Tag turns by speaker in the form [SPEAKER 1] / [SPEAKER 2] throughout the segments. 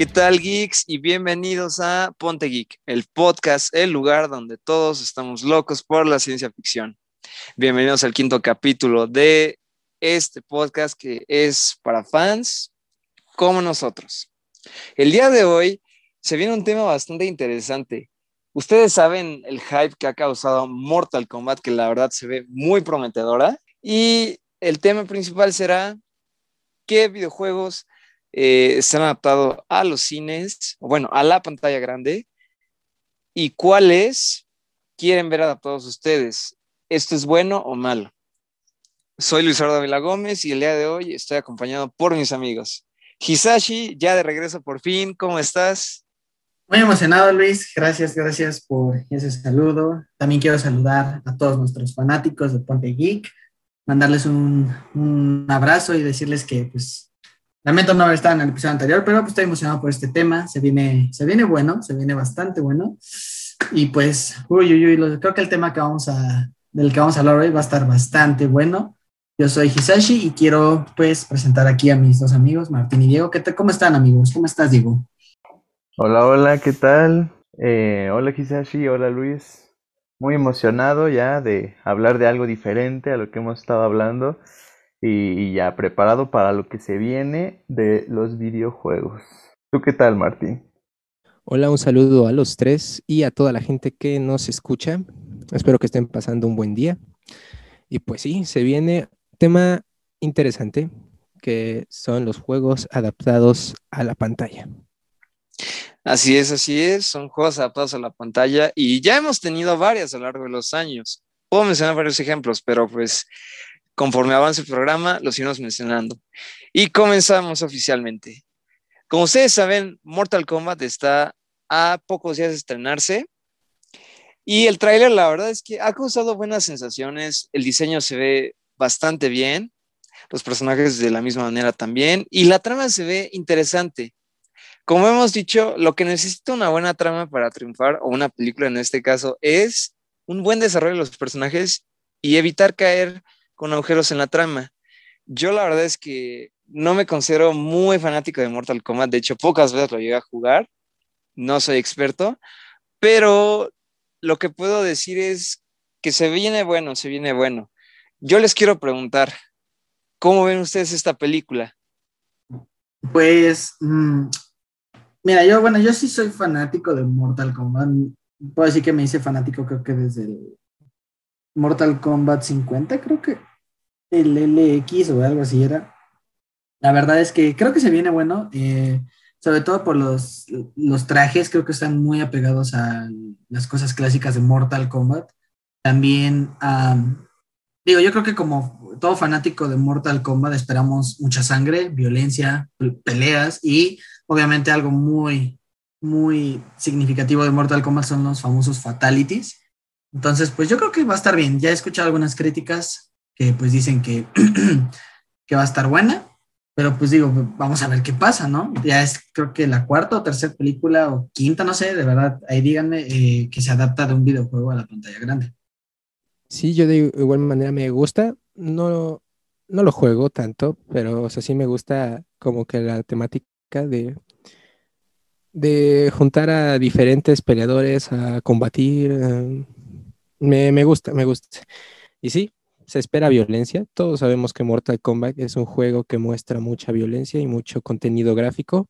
[SPEAKER 1] ¿Qué tal, geeks? Y bienvenidos a Ponte Geek, el podcast, el lugar donde todos estamos locos por la ciencia ficción. Bienvenidos al quinto capítulo de este podcast que es para fans como nosotros. El día de hoy se viene un tema bastante interesante. Ustedes saben el hype que ha causado Mortal Kombat, que la verdad se ve muy prometedora. Y el tema principal será qué videojuegos eh, se han adaptado a los cines, bueno, a la pantalla grande, y cuáles quieren ver adaptados ustedes. ¿Esto es bueno o malo? Soy Luis Vila Gómez y el día de hoy estoy acompañado por mis amigos. Hisashi, ya de regreso por fin, ¿cómo estás?
[SPEAKER 2] Muy emocionado, Luis. Gracias, gracias por ese saludo. También quiero saludar a todos nuestros fanáticos de Ponte Geek, mandarles un, un abrazo y decirles que, pues, lamento no haber estado en el episodio anterior, pero pues, estoy emocionado por este tema. Se viene, se viene bueno, se viene bastante bueno. Y pues, uy, uy, uy, creo que el tema que vamos a, del que vamos a hablar hoy va a estar bastante bueno. Yo soy Hisashi y quiero pues presentar aquí a mis dos amigos, Martín y Diego. ¿Qué ¿Cómo están amigos? ¿Cómo estás, Diego?
[SPEAKER 3] Hola, hola, ¿qué tal? Eh, hola Hisashi, hola Luis. Muy emocionado ya de hablar de algo diferente a lo que hemos estado hablando y, ya preparado para lo que se viene de los videojuegos. ¿Tú qué tal, Martín?
[SPEAKER 4] Hola, un saludo a los tres y a toda la gente que nos escucha. Espero que estén pasando un buen día. Y pues sí, se viene tema interesante que son los juegos adaptados a la pantalla.
[SPEAKER 1] Así es, así es, son juegos adaptados a la pantalla y ya hemos tenido varias a lo largo de los años. Puedo mencionar varios ejemplos, pero pues conforme avance el programa los iremos mencionando. Y comenzamos oficialmente. Como ustedes saben, Mortal Kombat está a pocos días de estrenarse y el tráiler la verdad es que ha causado buenas sensaciones, el diseño se ve bastante bien, los personajes de la misma manera también, y la trama se ve interesante. Como hemos dicho, lo que necesita una buena trama para triunfar, o una película en este caso, es un buen desarrollo de los personajes y evitar caer con agujeros en la trama. Yo la verdad es que no me considero muy fanático de Mortal Kombat, de hecho pocas veces lo llegué a jugar, no soy experto, pero lo que puedo decir es que se viene bueno, se viene bueno. Yo les quiero preguntar, ¿cómo ven ustedes esta película?
[SPEAKER 2] Pues, mm, mira, yo, bueno, yo sí soy fanático de Mortal Kombat. Puedo decir que me hice fanático, creo que desde el Mortal Kombat 50, creo que el LX o algo así era. La verdad es que creo que se viene bueno, eh, sobre todo por los, los trajes, creo que están muy apegados a las cosas clásicas de Mortal Kombat. También digo, yo creo que como todo fanático de Mortal Kombat esperamos mucha sangre, violencia, peleas y obviamente algo muy, muy significativo de Mortal Kombat son los famosos fatalities. Entonces, pues yo creo que va a estar bien. Ya he escuchado algunas críticas que pues dicen que, que va a estar buena, pero pues digo, vamos a ver qué pasa, ¿no? Ya es creo que la cuarta o tercera película o quinta, no sé, de verdad, ahí díganme eh, que se adapta de un videojuego a la pantalla grande.
[SPEAKER 4] Sí, yo de igual manera me gusta. No, no lo juego tanto, pero o sea, sí me gusta como que la temática de, de juntar a diferentes peleadores a combatir. Eh, me, me gusta, me gusta. Y sí, se espera violencia. Todos sabemos que Mortal Kombat es un juego que muestra mucha violencia y mucho contenido gráfico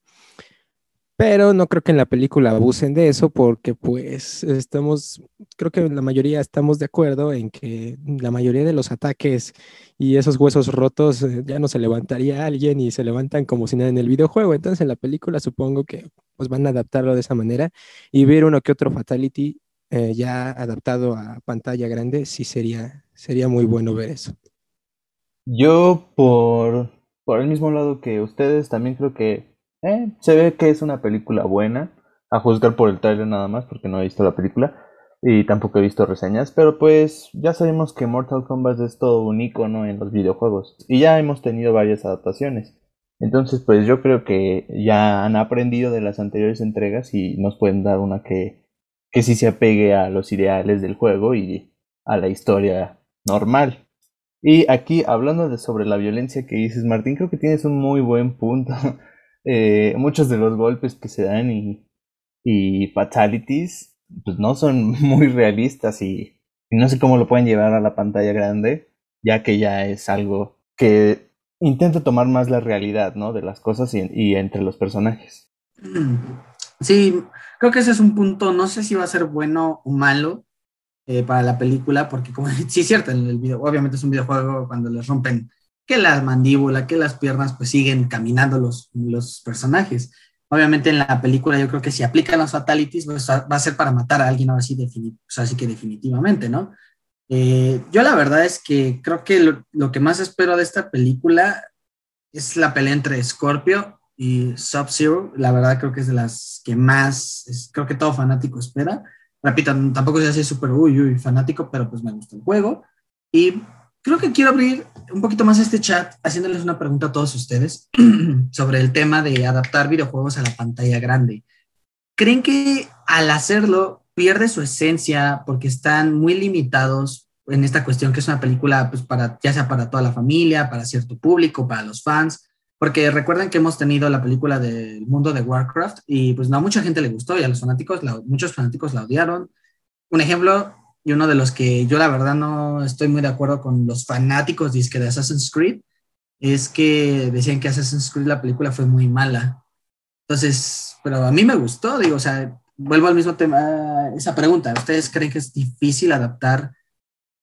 [SPEAKER 4] pero no creo que en la película abusen de eso porque pues estamos, creo que la mayoría estamos de acuerdo en que la mayoría de los ataques y esos huesos rotos eh, ya no se levantaría alguien y se levantan como si nada en el videojuego. Entonces en la película supongo que pues van a adaptarlo de esa manera y ver uno que otro fatality eh, ya adaptado a pantalla grande sí sería, sería muy bueno ver eso.
[SPEAKER 3] Yo por, por el mismo lado que ustedes también creo que eh, se ve que es una película buena, a juzgar por el trailer nada más, porque no he visto la película y tampoco he visto reseñas, pero pues ya sabemos que Mortal Kombat es todo un icono en los videojuegos y ya hemos tenido varias adaptaciones. Entonces, pues yo creo que ya han aprendido de las anteriores entregas y nos pueden dar una que, que sí se apegue a los ideales del juego y a la historia normal. Y aquí, hablando de sobre la violencia que dices, Martín, creo que tienes un muy buen punto. eh, muchos de los golpes que se dan y, y fatalities, pues no son muy realistas y, no sé cómo lo pueden llevar a la pantalla grande, ya que ya es algo que intenta tomar más la realidad, ¿no? De las cosas y, entre los personajes.
[SPEAKER 2] Sí, creo que ese es un punto, no sé si va a ser bueno o malo eh, para la película, porque como sí es cierto, el, el video, obviamente es un videojuego cuando les rompen que la mandíbula, que las piernas, pues siguen caminando los, los personajes. Obviamente en la película yo creo que si aplican los fatalities, pues va a ser para matar a alguien así, así que definitivamente, ¿no? Eh, yo la verdad es que creo que lo, que más espero de esta película es la pelea entre Scorpio y Sub-Zero. La verdad creo que es de las que más, creo que todo fanático espera. Repito, tampoco se hace súper, uy, uy, fanático, pero pues me gusta el juego. Y creo que quiero abrir un poquito más este chat haciéndoles una pregunta a todos ustedes sobre el tema de adaptar videojuegos a la pantalla grande. ¿Creen que al hacerlo pierde su esencia porque están muy limitados en esta cuestión que es una película pues para ya sea para toda la familia, para cierto público, para los fans? Porque recuerden que hemos tenido la película del mundo de Warcraft y pues no a mucha gente le gustó y a los fanáticos, muchos fanáticos la odiaron. Un ejemplo, y uno de los que yo la verdad no estoy muy de acuerdo con los fanáticos de Assassin's Creed es que decían que Assassin's Creed la película fue muy mala. Entonces, pero a mí me gustó, digo, o sea, vuelvo al mismo tema, esa pregunta, ¿ustedes creen que es difícil adaptar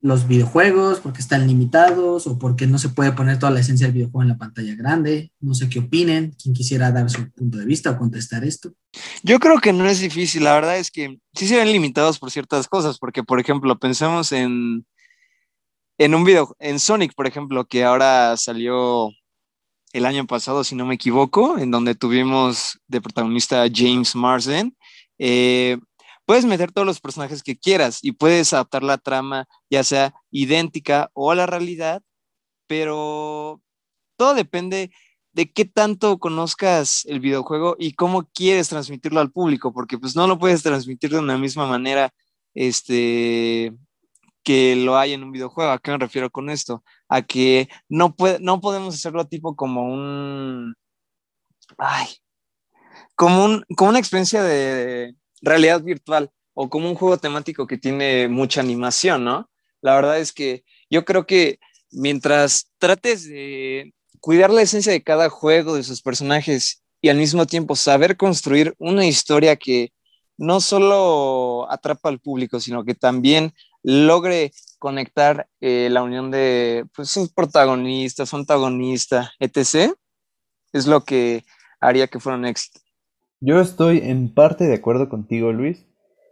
[SPEAKER 2] los videojuegos porque están limitados o porque no se puede poner toda la esencia del videojuego en la pantalla grande. No sé qué opinen, quien quisiera dar su punto de vista o contestar esto.
[SPEAKER 1] Yo creo que no es difícil, la verdad es que sí se ven limitados por ciertas cosas, porque por ejemplo, pensemos en, en un video, en Sonic, por ejemplo, que ahora salió el año pasado, si no me equivoco, en donde tuvimos de protagonista James Marsden. Eh, puedes meter todos los personajes que quieras y puedes adaptar la trama ya sea idéntica o a la realidad, pero todo depende de qué tanto conozcas el videojuego y cómo quieres transmitirlo al público, porque pues no lo puedes transmitir de una misma manera este, que lo hay en un videojuego. ¿A qué me refiero con esto? A que no, puede, no podemos hacerlo tipo como un... Ay, como, un, como una experiencia de, realidad virtual o como un juego temático que tiene mucha animación, ¿no? La verdad es que yo creo que mientras trates de cuidar la esencia de cada juego, de sus personajes y al mismo tiempo saber construir una historia que no solo atrapa al público, sino que también logre conectar eh, la unión de pues, sus protagonistas, su antagonista, etc., es lo que haría que fuera un éxito.
[SPEAKER 3] Yo estoy en parte de acuerdo contigo, Luis.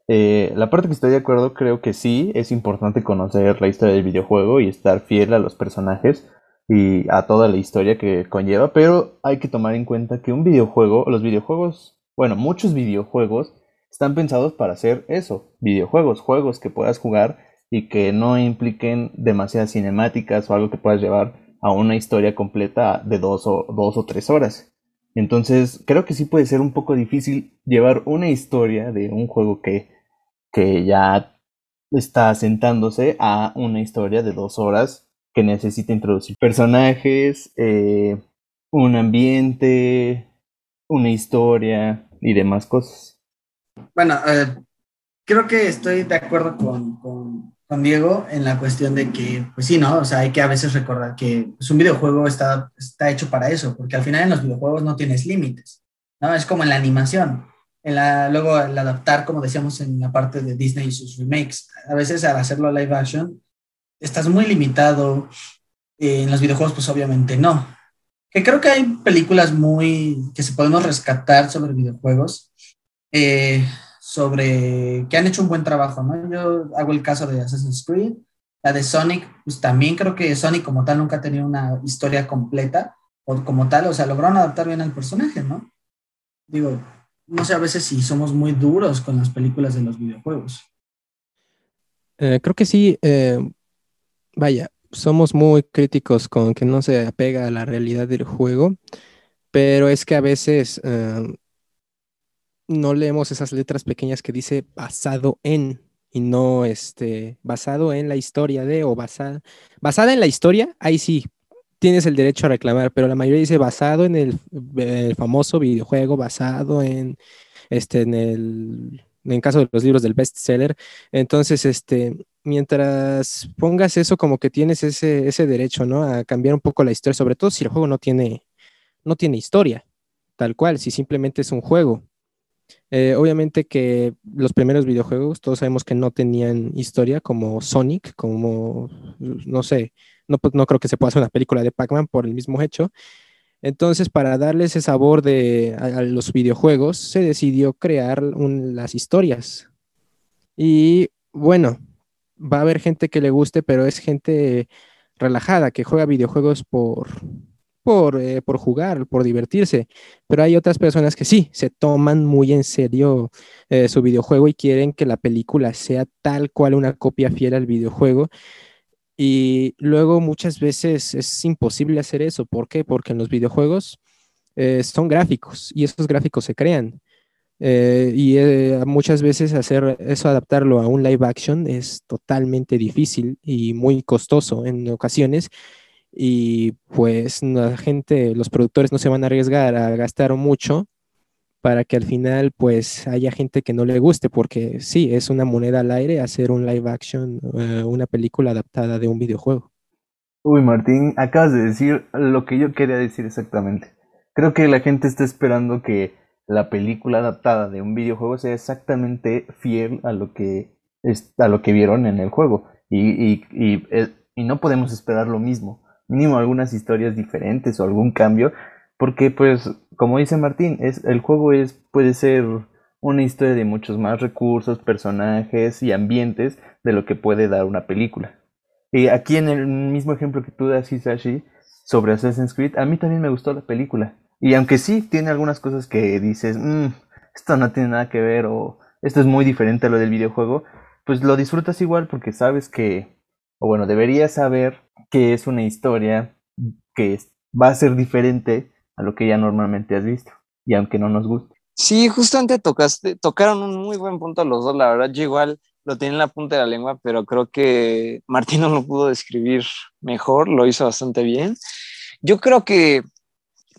[SPEAKER 3] Eh, la parte que estoy de acuerdo creo que sí, es importante conocer la historia del videojuego y estar fiel a los personajes y a toda la historia que conlleva, pero hay que tomar en cuenta que un videojuego, los videojuegos, bueno, muchos videojuegos están pensados para hacer eso, videojuegos, juegos que puedas jugar y que no impliquen demasiadas cinemáticas o algo que puedas llevar a una historia completa de dos o, dos o tres horas. Entonces, creo que sí puede ser un poco difícil llevar una historia de un juego que, que ya está asentándose a una historia de dos horas que necesita introducir personajes, eh, un ambiente, una historia y demás cosas.
[SPEAKER 2] Bueno, eh, creo que estoy de acuerdo con, con Diego en la cuestión de que, pues sí, ¿no? O sea, hay que a veces recordar que pues, un videojuego está, está hecho para eso, porque al final en los videojuegos no tienes límites, ¿no? Es como en la animación. En la, luego, al adaptar, como decíamos en la parte de Disney y sus remakes, a veces al hacerlo live action, estás muy limitado. en los videojuegos, pues obviamente no. Que creo que hay películas muy que se podemos rescatar sobre videojuegos. Eh, sobre que han hecho un buen trabajo, ¿no? Yo hago el caso de Assassin's Creed, la de Sonic, pues también creo que Sonic como tal nunca ha tenido una historia completa, o como tal, o sea, lograron adaptar bien al personaje, ¿no? Digo, no sé a veces si somos muy duros con las películas de los videojuegos.
[SPEAKER 4] Eh, creo que sí, eh, vaya, somos muy críticos con que no se apega a la realidad del juego, pero es que a veces eh, no leemos esas letras pequeñas que dice basado en y no este basado en la historia de o basada basada en la historia, ahí sí tienes el derecho a reclamar, pero la mayoría dice basado en el, famoso videojuego, basado en, este, en el, en caso de los libros del bestseller. Entonces, este, mientras pongas eso, como que tienes ese, ese derecho, ¿no? A cambiar un poco la historia, sobre todo si el juego no tiene, no tiene historia, tal cual, si simplemente es un juego. Eh, obviamente que los primeros videojuegos, todos sabemos que no tenían historia, como Sonic, como, no sé, no, pues, no creo que se pueda hacer una película de Pac-Man por el mismo hecho. Entonces, para darle ese sabor de, a, los videojuegos, se decidió crear las historias. Y bueno, va a haber gente que le guste, pero es gente relajada, que juega videojuegos por, por, eh, por jugar, por divertirse. Pero hay otras personas que sí, se toman muy en serio eh, su videojuego y quieren que la película sea tal cual una copia fiel al videojuego. Y luego muchas veces es imposible hacer eso. ¿Por qué? Porque en los videojuegos eh, son gráficos y esos gráficos se crean. Eh, y eh, muchas veces hacer eso, adaptarlo a un live action es totalmente difícil y muy costoso en ocasiones. Y pues la gente, los productores no se van a arriesgar a gastar mucho para que al final pues haya gente que no le guste, porque sí, es una moneda al aire hacer un live action, eh, una película adaptada de un videojuego.
[SPEAKER 3] Uy, Martín, acabas de decir lo que yo quería decir exactamente. Creo que la gente está esperando que la película adaptada de un videojuego sea exactamente fiel a lo que, a lo que vieron en el juego. Y, y, y, eh, y no podemos esperar lo mismo. Mínimo algunas historias diferentes o algún cambio. Porque, pues, como dice Martín, es, el juego es, puede ser una historia de muchos más recursos, personajes y ambientes de lo que puede dar una película. Y aquí en el mismo ejemplo que tú das, Hisashi, sobre Assassin's Creed, a mí también me gustó la película. Y aunque sí tiene algunas cosas que dices, mmm, esto no tiene nada que ver o esto es muy diferente a lo del videojuego, pues lo disfrutas igual porque sabes que, o bueno, deberías saber que es una historia que va a ser diferente a lo que ya normalmente has visto. Y aunque no nos guste.
[SPEAKER 1] Sí, justamente tocaste, tocaron un muy buen punto los dos, la verdad, yo igual lo tenía en la punta de la lengua, pero creo que Martín no lo pudo describir mejor, lo hizo bastante bien. Yo creo que,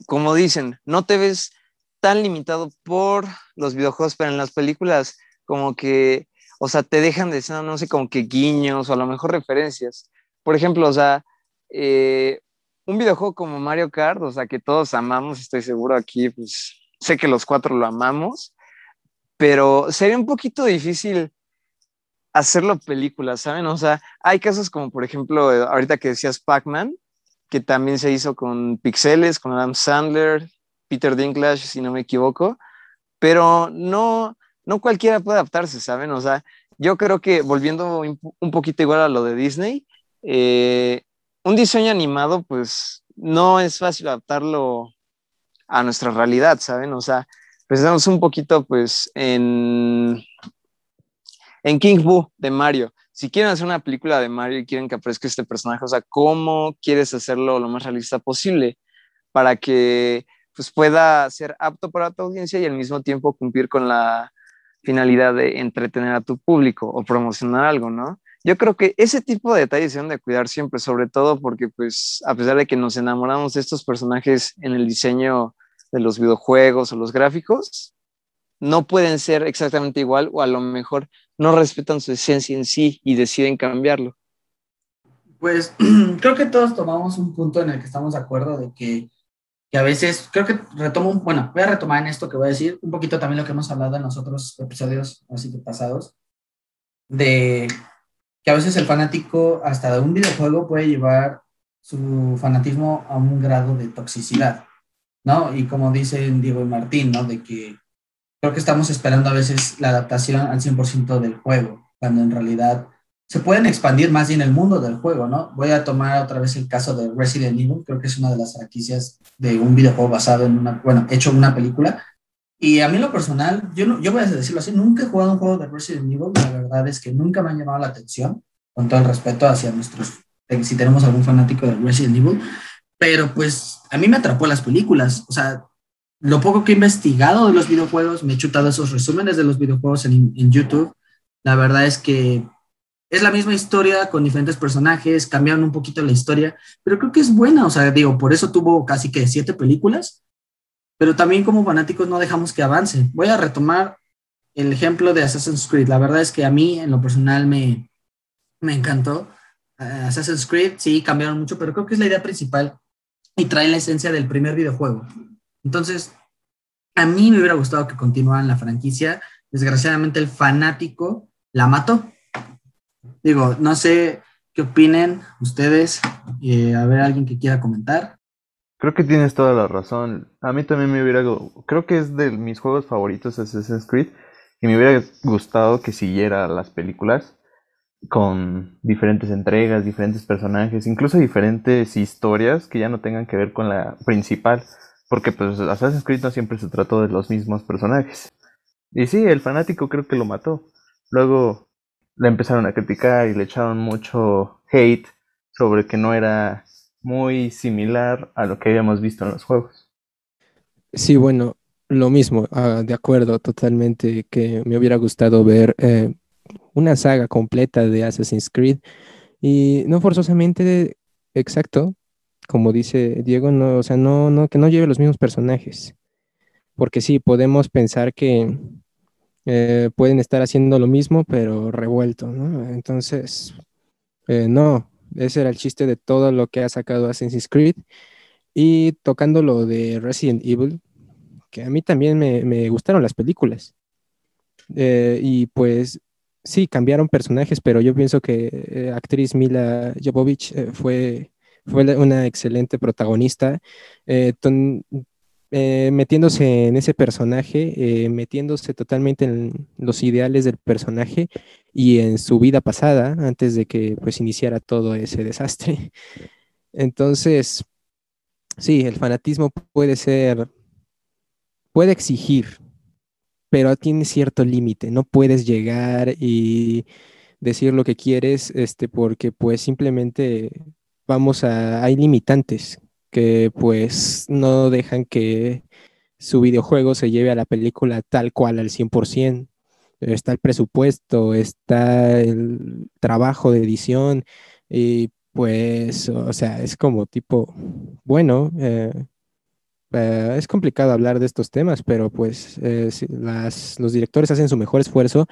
[SPEAKER 1] como dicen, no te ves tan limitado por los videojuegos, pero en las películas como que, o sea, te dejan de ser, no sé, como que guiños o a lo mejor referencias. Por ejemplo, o sea, eh, un videojuego como Mario Kart, o sea, que todos amamos, estoy seguro aquí, pues sé que los cuatro lo amamos, pero sería un poquito difícil hacerlo película, ¿saben? O sea, hay casos como, por ejemplo, eh, ahorita que decías Pac-Man, que también se hizo con pixeles, con Adam Sandler, Peter Dinklage, si no me equivoco, pero no, no cualquiera puede adaptarse, ¿saben? O sea, yo creo que volviendo un poquito igual a lo de Disney, eh, un diseño animado, pues no es fácil adaptarlo a nuestra realidad, ¿saben? O sea, pensamos un poquito, pues, en, en King Boo de Mario. Si quieren hacer una película de Mario y quieren que aparezca este personaje, o sea, ¿cómo quieres hacerlo lo más realista posible para que pues, pueda ser apto para tu audiencia y al mismo tiempo cumplir con la finalidad de entretener a tu público o promocionar algo, ¿no? Yo creo que ese tipo de detalles se han de cuidar siempre, sobre todo porque, pues, a pesar de que nos enamoramos de estos personajes en el diseño de los videojuegos o los gráficos, no pueden ser exactamente igual o a lo mejor no respetan su esencia en sí y deciden cambiarlo.
[SPEAKER 2] Pues creo que todos tomamos un punto en el que estamos de acuerdo de que, que a veces, creo que retomo, bueno, voy a retomar en esto que voy a decir, un poquito también lo que hemos hablado en los otros episodios, así que pasados, de que a veces el fanático hasta de un videojuego puede llevar su fanatismo a un grado de toxicidad, ¿no? Y como dicen Diego y Martín, ¿no? De que creo que estamos esperando a veces la adaptación al 100% del juego, cuando en realidad se pueden expandir más bien el mundo del juego, ¿no? Voy a tomar otra vez el caso de Resident Evil, creo que es una de las franquicias de un videojuego basado en una, bueno, hecho en una película. Y a mí lo personal, yo, no, yo voy a decirlo así, nunca he jugado un juego de Resident Evil, la verdad es que nunca me han llamado la atención, con todo el respeto hacia nuestros, si tenemos algún fanático de Resident Evil, pero pues a mí me atrapó las películas, o sea, lo poco que he investigado de los videojuegos, me he chutado esos resúmenes de los videojuegos en, en YouTube, la verdad es que es la misma historia con diferentes personajes, cambiaron un poquito la historia, pero creo que es buena, o sea, digo, por eso tuvo casi que siete películas, pero también como fanáticos no dejamos que avance. Voy a retomar el ejemplo de Assassin's Creed. La verdad es que a mí en lo personal me, me encantó. Uh, Assassin's Creed, sí, cambiaron mucho, pero creo que es la idea principal y trae la esencia del primer videojuego. Entonces, a mí me hubiera gustado que continuaran la franquicia. Desgraciadamente el fanático la mató. Digo, no sé qué opinen ustedes. Eh, a ver, alguien que quiera comentar.
[SPEAKER 3] Creo que tienes toda la razón. A mí también me hubiera... Creo que es de mis juegos favoritos Assassin's Creed. Y me hubiera gustado que siguiera las películas con diferentes entregas, diferentes personajes, incluso diferentes historias que ya no tengan que ver con la principal, porque pues Assassin's Creed no siempre se trató de los mismos personajes. Y sí, el fanático creo que lo mató. Luego le empezaron a criticar y le echaron mucho hate sobre que no era muy similar a lo que habíamos visto en los juegos.
[SPEAKER 4] Sí, bueno, lo mismo, ah, de acuerdo totalmente que me hubiera gustado ver eh, una saga completa de Assassin's Creed y no forzosamente exacto, como dice Diego, no, o sea, no, no, que no lleve los mismos personajes, porque sí, podemos pensar que eh, pueden estar haciendo lo mismo, pero revuelto, ¿no? Entonces, eh, no, ese era el chiste de todo lo que ha sacado Assassin's Creed. Y tocando lo de Resident Evil, que a mí también me, gustaron las películas. Eh, y pues sí, cambiaron personajes, pero yo pienso que eh, actriz Mila Jovovich eh, fue, fue una excelente protagonista, metiéndose en ese personaje, metiéndose totalmente en los ideales del personaje y en su vida pasada, antes de que pues iniciara todo ese desastre. Entonces, sí, el fanatismo puede ser puede exigir, pero tiene cierto límite. No puedes llegar y decir lo que quieres, este, porque pues simplemente vamos a, hay limitantes que pues no dejan que su videojuego se lleve a la película tal cual al 100%. Está el presupuesto, está el trabajo de edición y pues, o sea, es como tipo, bueno, eh, eh, es complicado hablar de estos temas, pero pues eh, los directores hacen su mejor esfuerzo,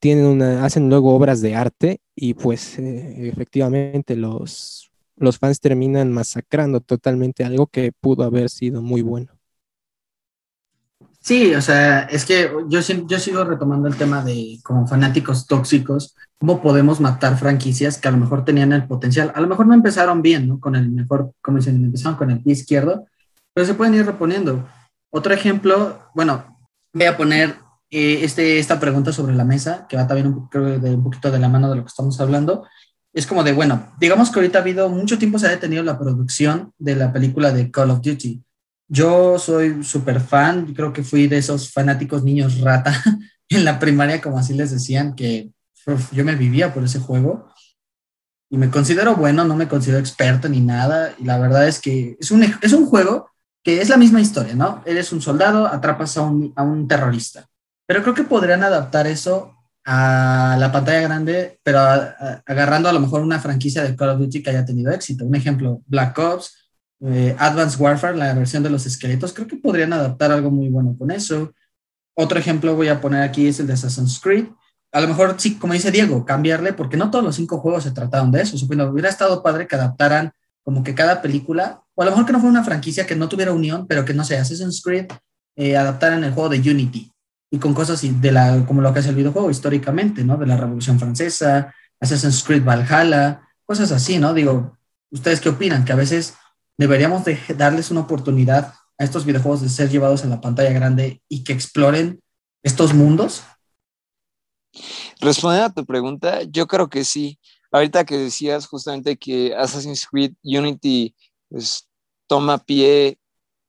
[SPEAKER 4] tienen una, hacen luego obras de arte y pues efectivamente los, los fans terminan masacrando totalmente algo que pudo haber sido muy bueno.
[SPEAKER 2] Sí, o sea, es que yo, sigo retomando el tema de como fanáticos tóxicos, cómo podemos matar franquicias que a lo mejor tenían el potencial, a lo mejor no empezaron bien, ¿no? Con el mejor, como dicen, empezaron con el pie izquierdo, pero se pueden ir reponiendo. Otro ejemplo, bueno, voy a poner eh, este, esta pregunta sobre la mesa, que va también un, de, un poquito de la mano de lo que estamos hablando. Es como de, bueno, digamos que ahorita ha habido mucho tiempo se ha detenido la producción de la película de Call of Duty. Yo soy súper fan, creo que fui de esos fanáticos niños rata en la primaria, como así les decían, que yo me vivía por ese juego y me considero bueno, no me considero experto ni nada. Y la verdad es que es un, es un juego que es la misma historia, ¿no? Eres un soldado, atrapas a un, a un terrorista. Pero creo que podrían adaptar eso a la pantalla grande, pero agarrando a lo mejor una franquicia de Call of Duty que haya tenido éxito. Un ejemplo, Black Ops, eh, Advanced Warfare, la versión de los esqueletos, creo que podrían adaptar algo muy bueno con eso. Otro ejemplo voy a poner aquí es el de Assassin's Creed. A lo mejor, sí, como dice Diego, cambiarle, porque no todos los cinco juegos se trataron de eso. Supongo, hubiera estado padre que adaptaran como que cada película, o a lo mejor que no fue una franquicia que no tuviera unión, pero que no sé, Assassin's Creed eh, adaptaran el juego de Unity y con cosas de la, como lo que hace el videojuego históricamente, ¿no? De la Revolución Francesa, Assassin's Creed Valhalla, cosas así, ¿no? Digo, ¿ustedes qué opinan? Que a veces deberíamos de darles una oportunidad a estos videojuegos de ser llevados a la pantalla grande y que exploren estos mundos?
[SPEAKER 1] Respondiendo a tu pregunta, yo creo que sí ahorita que decías justamente que Assassin's Creed Unity pues, toma pie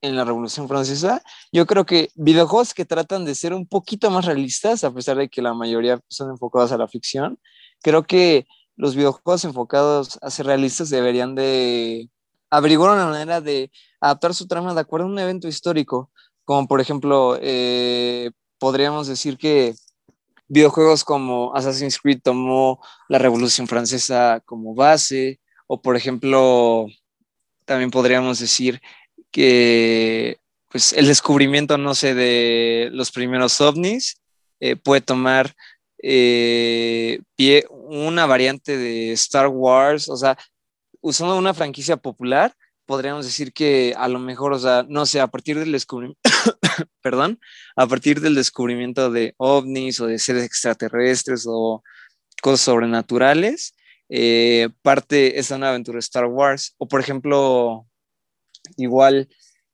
[SPEAKER 1] en la Revolución Francesa, yo creo que videojuegos que tratan de ser un poquito más realistas, a pesar de que la mayoría son enfocados a la ficción, creo que los videojuegos enfocados a ser realistas deberían de averiguar una manera de adaptar su trama de acuerdo a un evento histórico, como por ejemplo, eh, podríamos decir que videojuegos como Assassin's Creed tomó la Revolución Francesa como base, o por ejemplo, también podríamos decir que pues, el descubrimiento, no sé, de los primeros ovnis eh, puede tomar eh, pie una variante de Star Wars, o sea, usando una franquicia popular, podríamos decir que a lo mejor, o sea, no sé, a partir del descubrimiento, perdón, a partir del descubrimiento de ovnis o de seres extraterrestres o cosas sobrenaturales, eh, parte es una aventura Star Wars. O por ejemplo, igual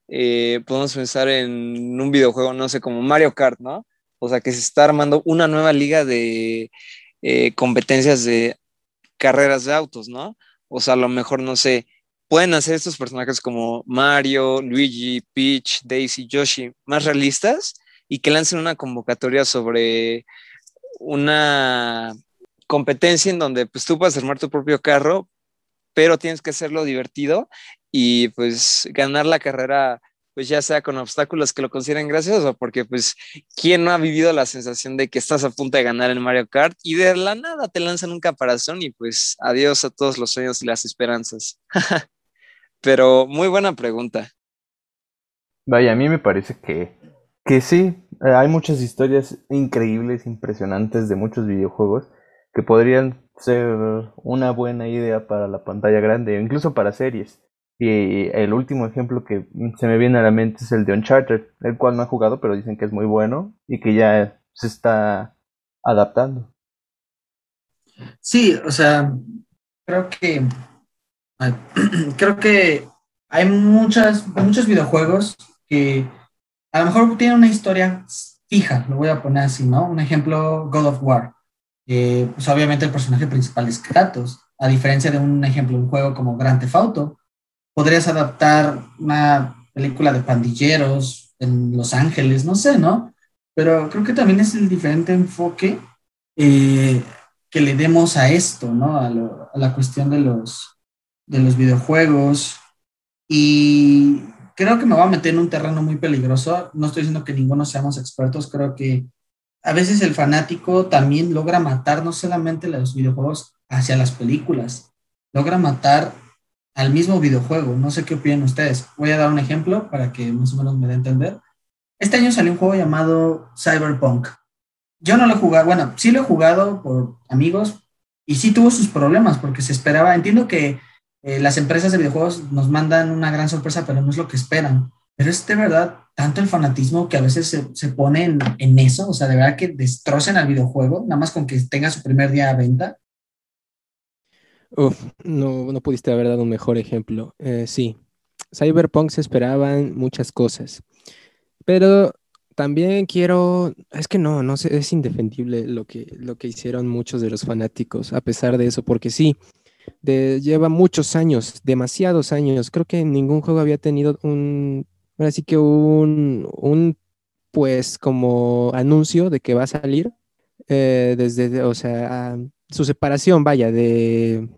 [SPEAKER 1] eh, podemos pensar en un videojuego, no sé, como Mario Kart, ¿no? O sea, que se está armando una nueva liga de eh, competencias de carreras de autos, ¿no? O sea, a lo mejor, no sé, pueden hacer estos personajes como Mario, Luigi, Peach, Daisy, Yoshi más realistas y que lancen una convocatoria sobre una competencia en donde pues tú puedes armar tu propio carro, pero tienes que hacerlo divertido y pues ganar la carrera pues ya sea con obstáculos que lo consideren gracioso, porque pues, ¿quién no ha vivido la sensación de que estás a punto de ganar en Mario Kart y de la nada te lanzan un caparazón y pues adiós a todos los sueños y las esperanzas? Pero muy buena pregunta.
[SPEAKER 3] Vaya, a mí me parece que, que sí, hay muchas historias increíbles, impresionantes de muchos videojuegos que podrían ser una buena idea para la pantalla grande incluso para series. Y el último ejemplo que se me viene a la mente es el de Uncharted, el cual no he jugado, pero dicen que es muy bueno y que ya se está adaptando.
[SPEAKER 2] Sí, o sea, creo que creo que hay muchas, muchos videojuegos que a lo mejor tienen una historia fija, lo voy a poner así, ¿no? Un ejemplo, God of War. pues obviamente el personaje principal es Kratos, a diferencia de un ejemplo, un juego como Grand Theft Auto, podrías adaptar una película de pandilleros en Los Ángeles, no sé, ¿no? Pero creo que también es el diferente enfoque eh, que le demos a esto, ¿no? A, la cuestión de los, de los videojuegos. Y creo que me voy a meter en un terreno muy peligroso. No estoy diciendo que ninguno seamos expertos, creo que a veces el fanático también logra matar no solamente los videojuegos hacia las películas, logra matar al mismo videojuego. No sé qué opinan ustedes. Voy a dar un ejemplo para que más o menos me dé a entender. Este año salió un juego llamado Cyberpunk. Yo no lo he jugado, bueno, sí lo he jugado por amigos y sí tuvo sus problemas porque se esperaba, entiendo que eh, las empresas de videojuegos nos mandan una gran sorpresa, pero no es lo que esperan. Pero es de verdad tanto el fanatismo que a veces se, se pone en, eso, o sea, de verdad que destrocen al videojuego, nada más con que tenga su primer día a venta.
[SPEAKER 4] No, no pudiste haber dado un mejor ejemplo. Eh, sí, Cyberpunk se esperaban muchas cosas, pero también quiero, es que no, no sé, es indefendible lo que, lo que hicieron muchos de los fanáticos, a pesar de eso, porque sí, lleva muchos años, demasiados años. Creo que ningún juego había tenido un, así que un, un, pues como anuncio de que va a salir, eh, desde, o sea, su separación, vaya, de,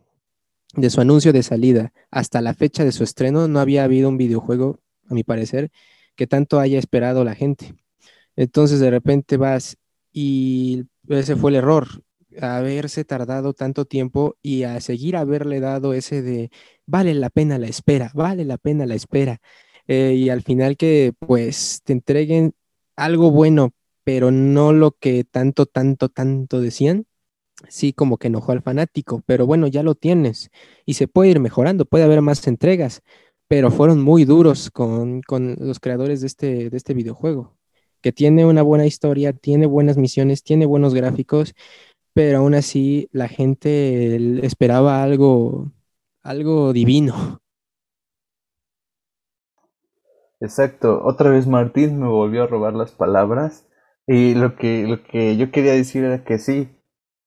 [SPEAKER 4] de su anuncio de salida hasta la fecha de su estreno, no había habido un videojuego, a mi parecer, que tanto haya esperado la gente. Entonces de repente vas y ese fue el error, haberse tardado tanto tiempo y a seguir haberle dado ese de vale la pena la espera, vale la pena la espera. Eh, y al final que pues te entreguen algo bueno, pero no lo que tanto, tanto, tanto decían, sí como que enojó al fanático, pero bueno, ya lo tienes y se puede ir mejorando, puede haber más entregas, pero fueron muy duros con, los creadores de este, de este videojuego, que tiene una buena historia, tiene buenas misiones, tiene buenos gráficos, pero aún así la gente esperaba algo, algo divino.
[SPEAKER 3] Exacto, otra vez Martín me volvió a robar las palabras y lo que, lo que yo quería decir era que sí,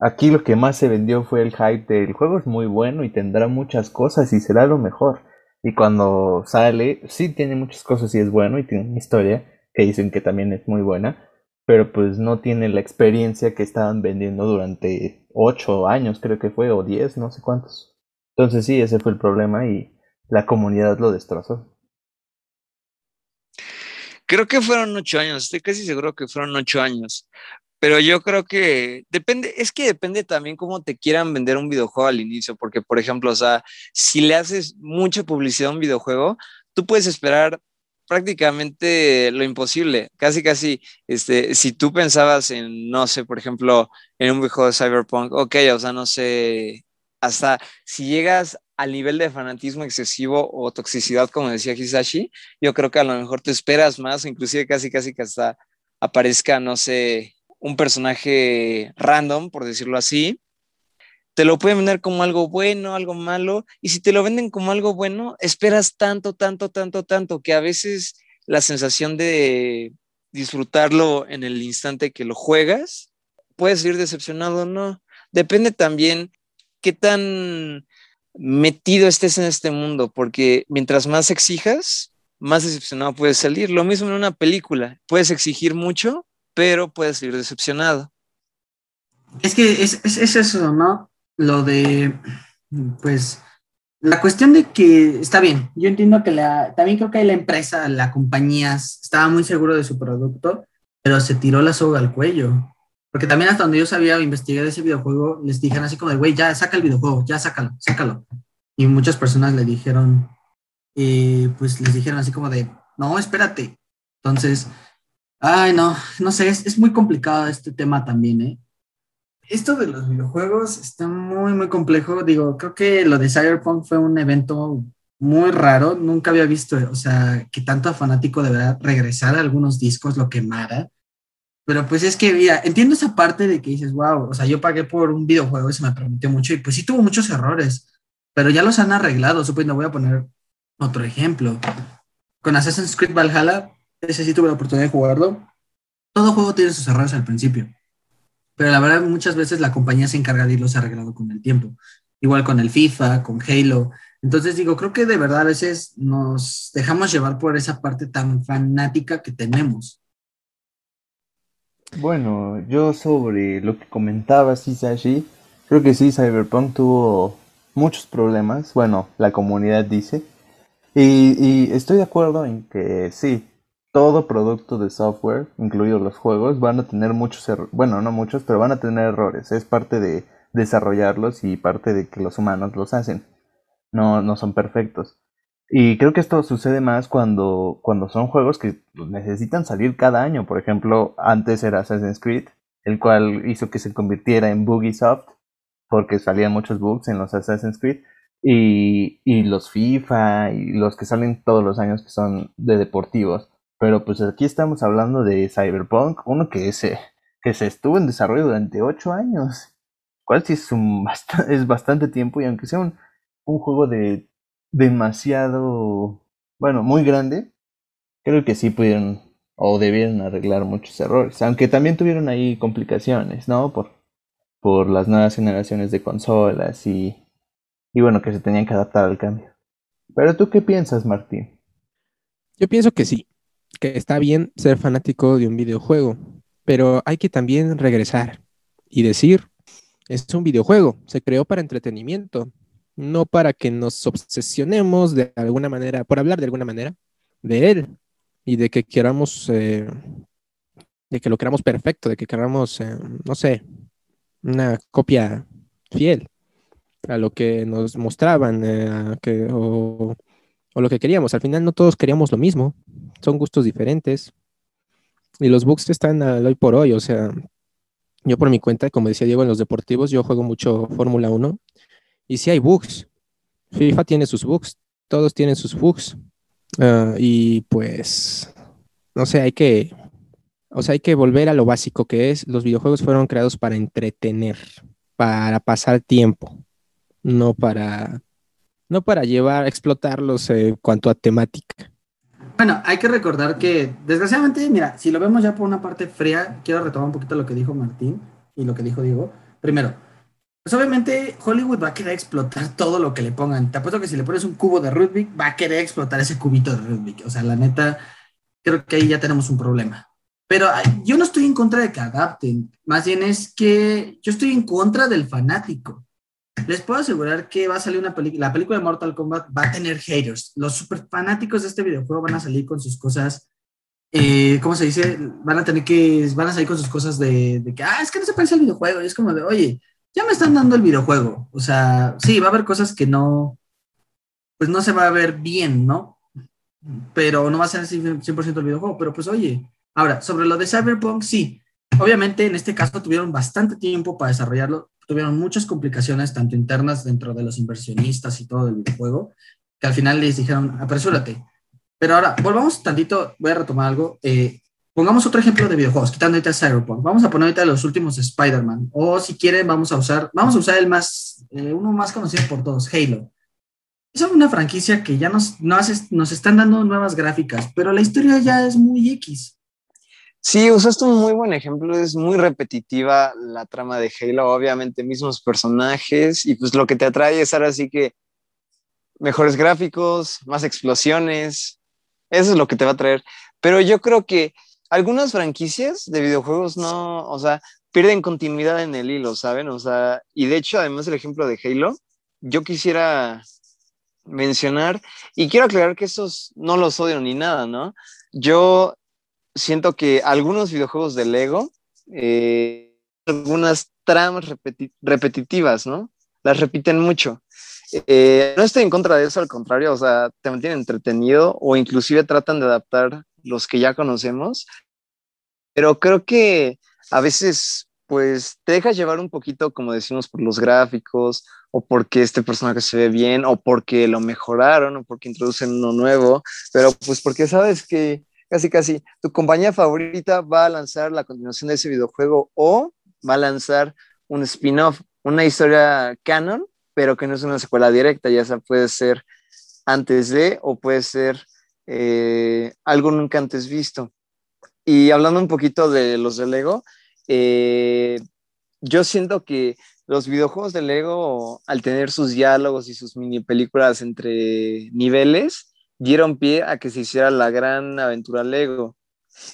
[SPEAKER 3] Aquí lo que más se vendió fue el hype del juego es muy bueno y tendrá muchas cosas y será lo mejor. Y cuando sale, sí tiene muchas cosas y es bueno y tiene una historia que dicen que también es muy buena, pero pues no tiene la experiencia que estaban vendiendo durante 8 años, creo que fue, o 10, no sé cuántos. Entonces sí, ese fue el problema y la comunidad lo destrozó.
[SPEAKER 1] Creo que fueron 8 años, estoy casi seguro que fueron 8 años, Pero yo creo que depende, es que depende también cómo te quieran vender un videojuego al inicio, porque por ejemplo, o sea, si le haces mucha publicidad a un videojuego, tú puedes esperar prácticamente lo imposible, casi casi, este, si tú pensabas en, no sé, por ejemplo, en un videojuego de Cyberpunk, ok, o sea, no sé, hasta si llegas al nivel de fanatismo excesivo o toxicidad, como decía Hisashi, yo creo que a lo mejor te esperas más, inclusive casi casi que hasta aparezca, no sé, un personaje random, por decirlo así, te lo pueden vender como algo bueno, algo malo, y si te lo venden como algo bueno, esperas tanto, tanto, tanto, tanto, que a veces la sensación de disfrutarlo en el instante que lo juegas, puedes ir decepcionado o no. Depende también qué tan metido estés en este mundo, porque mientras más exijas, más decepcionado puedes salir. Lo mismo en una película, puedes exigir mucho, pero puedes salir decepcionado.
[SPEAKER 2] Es que es, es, eso, ¿no? Lo de, pues, la cuestión de que está bien, yo entiendo que la, también creo que la empresa, la compañía estaba muy seguro de su producto, pero se tiró la soga al cuello. Porque también hasta donde yo sabía investigar ese videojuego, les dijeron así como de, güey, ya saca el videojuego, ya sácalo, sácalo. Y muchas personas le dijeron, eh, pues les dijeron así como de, no, espérate. Entonces, ay, no, no sé, es, es muy complicado este tema también, ¿eh? Esto de los videojuegos está muy, muy complejo. Digo, creo que lo de Cyberpunk fue un evento muy raro. Nunca había visto, o sea, que tanto fanático de verdad regresar a algunos discos lo quemara pero pues es que, mira, entiendo esa parte de que dices, wow, o sea, yo pagué por un videojuego y se me prometió mucho y pues sí tuvo muchos errores, pero ya los han arreglado. Supongo, voy a poner otro ejemplo. Con Assassin's Creed Valhalla, ese sí tuve la oportunidad de jugarlo. Todo juego tiene sus errores al principio, pero la verdad muchas veces la compañía se encarga de irlos arreglando con el tiempo. Igual con el FIFA, con Halo. Entonces digo, creo que de verdad a veces nos dejamos llevar por esa parte tan fanática que tenemos
[SPEAKER 3] bueno, yo sobre lo que comentaba Sisashi, creo que sí, Cyberpunk tuvo muchos problemas, bueno, la comunidad dice, y, estoy de acuerdo en que sí, todo producto de software, incluidos los juegos, van a tener muchos errores, bueno, no muchos, pero van a tener errores, es parte de desarrollarlos y parte de que los humanos los hacen, no, no son perfectos. Y creo que esto sucede más cuando, cuando son juegos que necesitan salir cada año. Por ejemplo, antes era Assassin's Creed, el cual hizo que se convirtiera en Bugisoft, porque salían muchos bugs en los Assassin's Creed. Y, y los FIFA y los que salen todos los años que son de deportivos. Pero pues aquí estamos hablando de Cyberpunk, uno que se, que se estuvo en desarrollo durante 8 años. Cual sí es, un, es bastante tiempo y aunque sea un, un juego de demasiado, bueno, muy grande, creo que sí pudieron o debieron arreglar muchos errores, aunque también tuvieron ahí complicaciones, ¿no? Por, por las nuevas generaciones de consolas y, y bueno, que se tenían que adaptar al cambio. Pero tú qué piensas, Martín?
[SPEAKER 4] Yo pienso que sí, que está bien ser fanático de un videojuego, pero hay que también regresar y decir, es un videojuego, se creó para entretenimiento, no para que nos obsesionemos de alguna manera, por hablar de alguna manera, de él y de que queramos, eh, de que lo queramos perfecto, de que queramos, eh, no sé, una copia fiel a lo que nos mostraban eh, o, lo que queríamos. Al final no todos queríamos lo mismo, son gustos diferentes. Y los bugs están hoy por hoy, o sea, yo por mi cuenta, como decía Diego, en los deportivos, yo juego mucho Fórmula 1 y si hay bugs. FIFA tiene sus bugs, todos tienen sus bugs. Ah, y pues, no sé, hay que, o sea, hay que volver a lo básico que es, los videojuegos fueron creados para entretener, para pasar tiempo, no para, no para llevar, explotarlos en cuanto a temática.
[SPEAKER 2] Bueno, hay que recordar que, desgraciadamente, mira, si lo vemos ya por una parte fría, quiero retomar un poquito lo que dijo Martín y lo que dijo Diego. Primero, pues obviamente Hollywood va a querer explotar todo lo que le pongan. Te apuesto que si le pones un cubo de Rubik, va a querer explotar ese cubito de Rubik. O sea, la neta, creo que ahí ya tenemos un problema. Pero yo no estoy en contra de que adapten. Más bien es que yo estoy en contra del fanático. Les puedo asegurar que va a salir una película, la película de Mortal Kombat va a tener haters. Los super fanáticos de este videojuego van a salir con sus cosas eh, ¿cómo se dice? Van a tener que, van a salir con sus cosas de, de, que, ah, es que no se parece al videojuego. Y es como de, oye, ya me están dando el videojuego. O sea, sí, va a haber cosas que no, pues no se va a ver bien, ¿no? Pero no va a ser 100% el videojuego. Pero pues, oye, ahora, sobre lo de Cyberpunk, sí. Obviamente, en este caso tuvieron bastante tiempo para desarrollarlo. Tuvieron muchas complicaciones, tanto internas dentro de los inversionistas y todo del videojuego, que al final les dijeron, apresúrate. Pero ahora, volvamos tantito, voy a retomar algo. Eh, pongamos otro ejemplo de videojuegos, quitando ahorita Cyberpunk. Vamos a poner ahorita los últimos Spider-Man. O si quieren, vamos a usar, vamos a usar el más, eh, uno más conocido por todos, Halo. Es una franquicia que ya nos, nos están dando nuevas gráficas, pero la historia ya es muy X.
[SPEAKER 1] Sí, usaste un muy buen ejemplo, es muy repetitiva la trama de Halo, obviamente mismos personajes y pues lo que te atrae es ahora sí que mejores gráficos, más explosiones, eso es lo que te va a traer. Pero yo creo que algunas franquicias de videojuegos no, o sea, pierden continuidad en el hilo, ¿saben? O sea, y de hecho, además del ejemplo de Halo, yo quisiera mencionar, y quiero aclarar que estos no los odio ni nada, ¿no? Yo siento que algunos videojuegos de Lego, eh, algunas tramas repetitivas, ¿no? Las repiten mucho. Eh, no estoy en contra de eso, al contrario, o sea, te mantienen entretenido o inclusive tratan de adaptar los que ya conocemos, pero creo que a veces pues te dejas llevar un poquito, como decimos, por los gráficos o porque este personaje se ve bien o porque lo mejoraron o porque introducen uno nuevo, pero pues porque sabes que casi casi tu compañía favorita va a lanzar la continuación de ese videojuego o va a lanzar un spin-off, una historia canon pero que no es una secuela directa, ya sea puede ser antes de o puede ser eh, algo nunca antes visto. Y hablando un poquito de los de Lego, eh, yo siento que los videojuegos de Lego, al tener sus diálogos y sus mini películas entre niveles, dieron pie a que se hiciera la gran aventura Lego.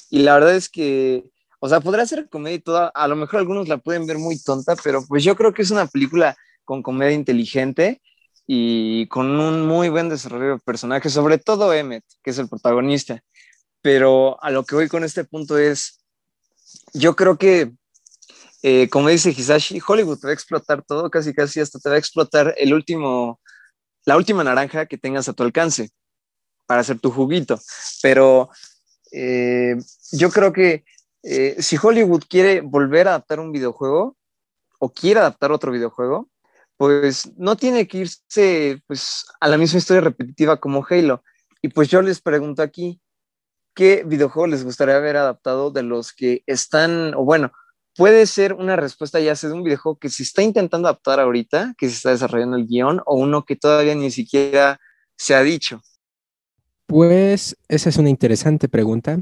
[SPEAKER 1] Y la verdad es que, o sea, podrá ser comedia y toda, a lo mejor algunos la pueden ver muy tonta, pero pues yo creo que es una película con comedia inteligente y con un muy buen desarrollo de personaje, sobre todo Emmet, que es el protagonista. Pero a lo que voy con este punto es, yo creo que, eh, como dice Hisashi, Hollywood te va a explotar todo, casi casi hasta te va a explotar el último, la última naranja que tengas a tu alcance para hacer tu juguito. Pero eh, yo creo que eh, si Hollywood quiere volver a adaptar un videojuego o quiere adaptar otro videojuego, pues no tiene que irse pues, a la misma historia repetitiva como Halo. Y pues yo les pregunto aquí, ¿qué videojuego les gustaría haber adaptado de los que están, o bueno, puede ser una respuesta ya sea de un videojuego que se está intentando adaptar ahorita, que se está desarrollando el guion, o uno que todavía ni siquiera se ha dicho?
[SPEAKER 4] Pues esa es una interesante pregunta.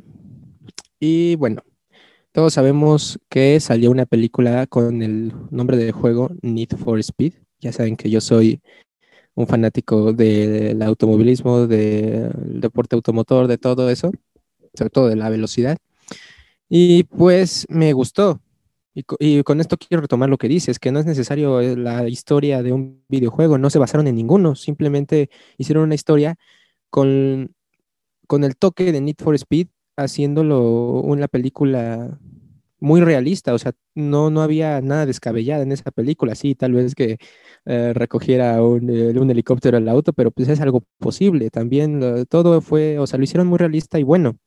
[SPEAKER 4] Y bueno, todos sabemos que salió una película con el nombre del juego Need for Speed. Ya saben que yo soy un fanático del automovilismo, del deporte automotor, de todo eso, sobre todo de la velocidad. Y pues me gustó. Y, con esto quiero retomar lo que dices, que no es necesario eh, la historia de un videojuego, no se basaron en ninguno, simplemente hicieron una historia con, con el toque de Need for Speed, haciéndolo una película muy realista, o sea, no, no había nada descabellado en esa película, sí, tal vez que eh, recogiera un, eh, un, helicóptero al auto, pero pues es algo posible, también todo fue, o sea, lo hicieron muy realista y bueno,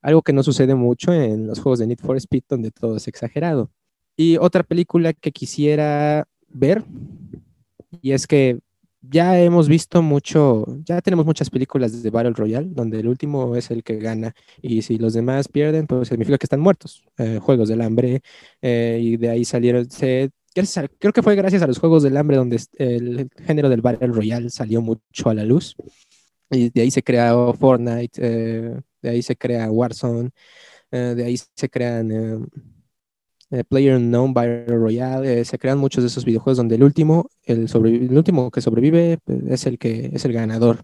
[SPEAKER 4] algo que no sucede mucho en los juegos de Need for Speed, donde todo es exagerado. Y otra película que quisiera ver, y es que ya hemos visto mucho, ya tenemos muchas películas de Battle Royale, donde el último es el que gana, y si los demás pierden, pues significa que están muertos. Eh, Juegos del Hambre, eh, y de ahí salieron, creo que fue gracias a los Juegos del Hambre donde el género del Battle Royale salió mucho a la luz, y de ahí se creó Fortnite, eh, de ahí se crea Warzone, de ahí se crean eh, Player Unknown Battle Royale, eh, se crean muchos de esos videojuegos donde el último, el, el último que sobrevive pues, es el que es el ganador.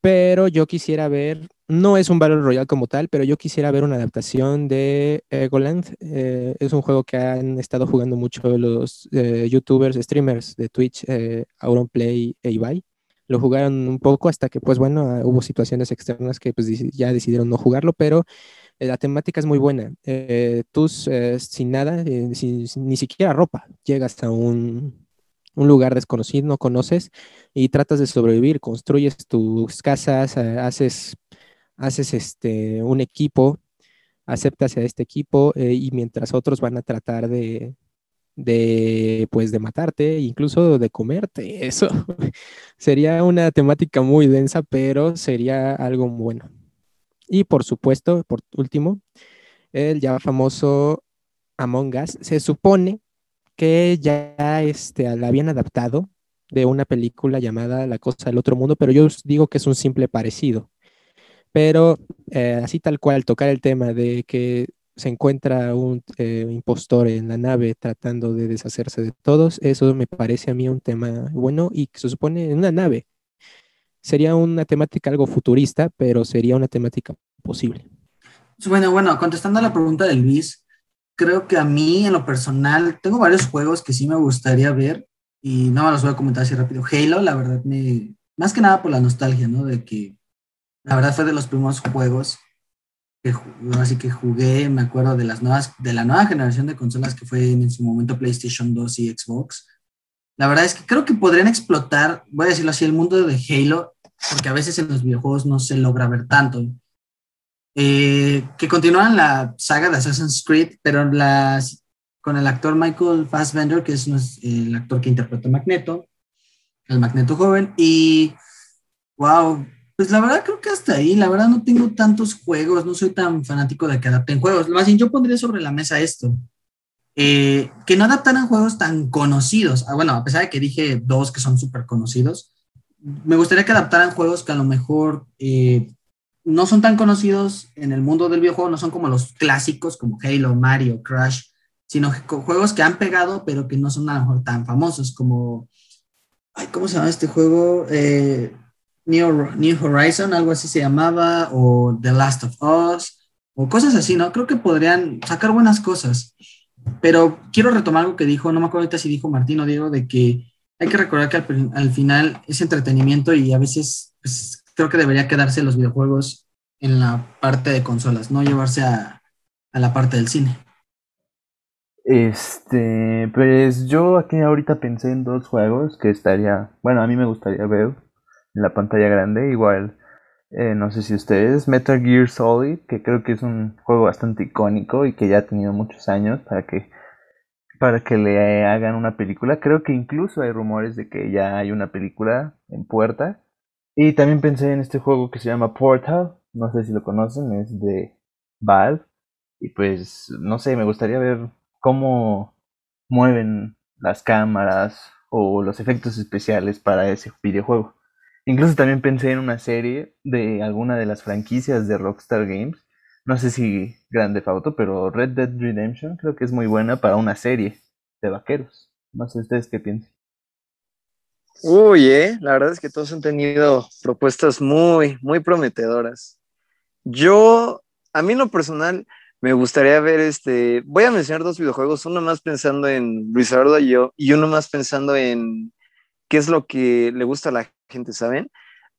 [SPEAKER 4] Pero yo quisiera ver, no es un Battle Royale como tal, pero yo quisiera ver una adaptación de Egoland. Eh, es un juego que han estado jugando mucho los youtubers, streamers de Twitch, Auronplay e Ibai. lo jugaron un poco hasta que, pues bueno, hubo situaciones externas que pues ya decidieron no jugarlo, pero eh, la temática es muy buena. Eh, tú eh, sin nada, ni siquiera ropa, llegas a un, un, lugar desconocido, no conoces y tratas de sobrevivir, construyes tus casas, haces, haces este, un equipo, aceptas a este equipo y mientras otros van a tratar de, de pues de matarte, incluso de comerte. Eso sería una temática muy densa, pero sería algo bueno. Y por supuesto, por último, el ya famoso Among Us. Se supone que ya este, la habían adaptado de una película llamada La Cosa del Otro Mundo, pero yo digo que es un simple parecido. Pero eh, así tal cual, tocar el tema de que se encuentra un eh, impostor en la nave tratando de deshacerse de todos, eso me parece a mí un tema bueno y que se supone en una nave. Sería una temática algo futurista, pero sería una temática posible.
[SPEAKER 2] Bueno, bueno, contestando a la pregunta de Luis, creo que a mí en lo personal tengo varios juegos que sí me gustaría ver y no me los voy a comentar así rápido. Halo, la verdad, me, más que nada por la nostalgia, ¿no? De que la verdad fue de los primeros juegos así que jugué, me acuerdo de las nuevas, de la nueva generación de consolas que fue en su momento PlayStation 2 y Xbox. La verdad es que creo que podrían explotar, voy a decirlo así, el mundo de Halo, porque a veces en los videojuegos no se logra ver tanto. Eh, que continúan la saga de Assassin's Creed, pero las, con el actor Michael Fassbender, que es el actor que interpreta Magneto, el Magneto joven, y wow, pues la verdad creo que hasta ahí, la verdad no tengo tantos juegos, no soy tan fanático de que adapten juegos. Más bien yo pondría sobre la mesa esto, eh, que no adaptaran juegos tan conocidos. Ah, bueno, a pesar de que dije dos que son súper conocidos, me gustaría que adaptaran juegos que a lo mejor eh, no son tan conocidos en el mundo del videojuego, no son como los clásicos como Halo, Mario, Crash, sino juegos que han pegado pero que no son a lo mejor tan famosos como... Ay, ¿Cómo se llama este juego? Eh, New, Horizon, algo así se llamaba, o The Last of Us, o cosas así, ¿no? Creo que podrían sacar buenas cosas. Pero quiero retomar algo que dijo, no me acuerdo si dijo Martín o Diego, de que hay que recordar que al, final es entretenimiento y a veces pues, creo que debería quedarse los videojuegos en la parte de consolas, no llevarse a, a la parte del cine.
[SPEAKER 3] Este, pues yo aquí ahorita pensé en dos juegos que estaría, bueno, a mí me gustaría ver en la pantalla grande. Igual, eh, no sé si ustedes, Metal Gear Solid, que creo que es un juego bastante icónico y que ya ha tenido muchos años para que para que le hagan una película. Creo que incluso hay rumores de que ya hay una película en puerta. Y también pensé en este juego que se llama Portal, no sé si lo conocen, es de Valve. Y pues, no sé, me gustaría ver cómo mueven las cámaras o los efectos especiales para ese videojuego. Incluso también pensé en una serie de alguna de las franquicias de Rockstar Games. No sé si Grande Auto, pero Red Dead Redemption creo que es muy buena para una serie de vaqueros. No sé ustedes qué piensan.
[SPEAKER 1] Uy, eh, la verdad es que todos han tenido propuestas muy, muy prometedoras. Yo, a mí en lo personal, me gustaría ver este. Voy a mencionar dos videojuegos, uno más pensando en Luis y yo, y uno más pensando en qué es lo que le gusta a la gente, ¿saben?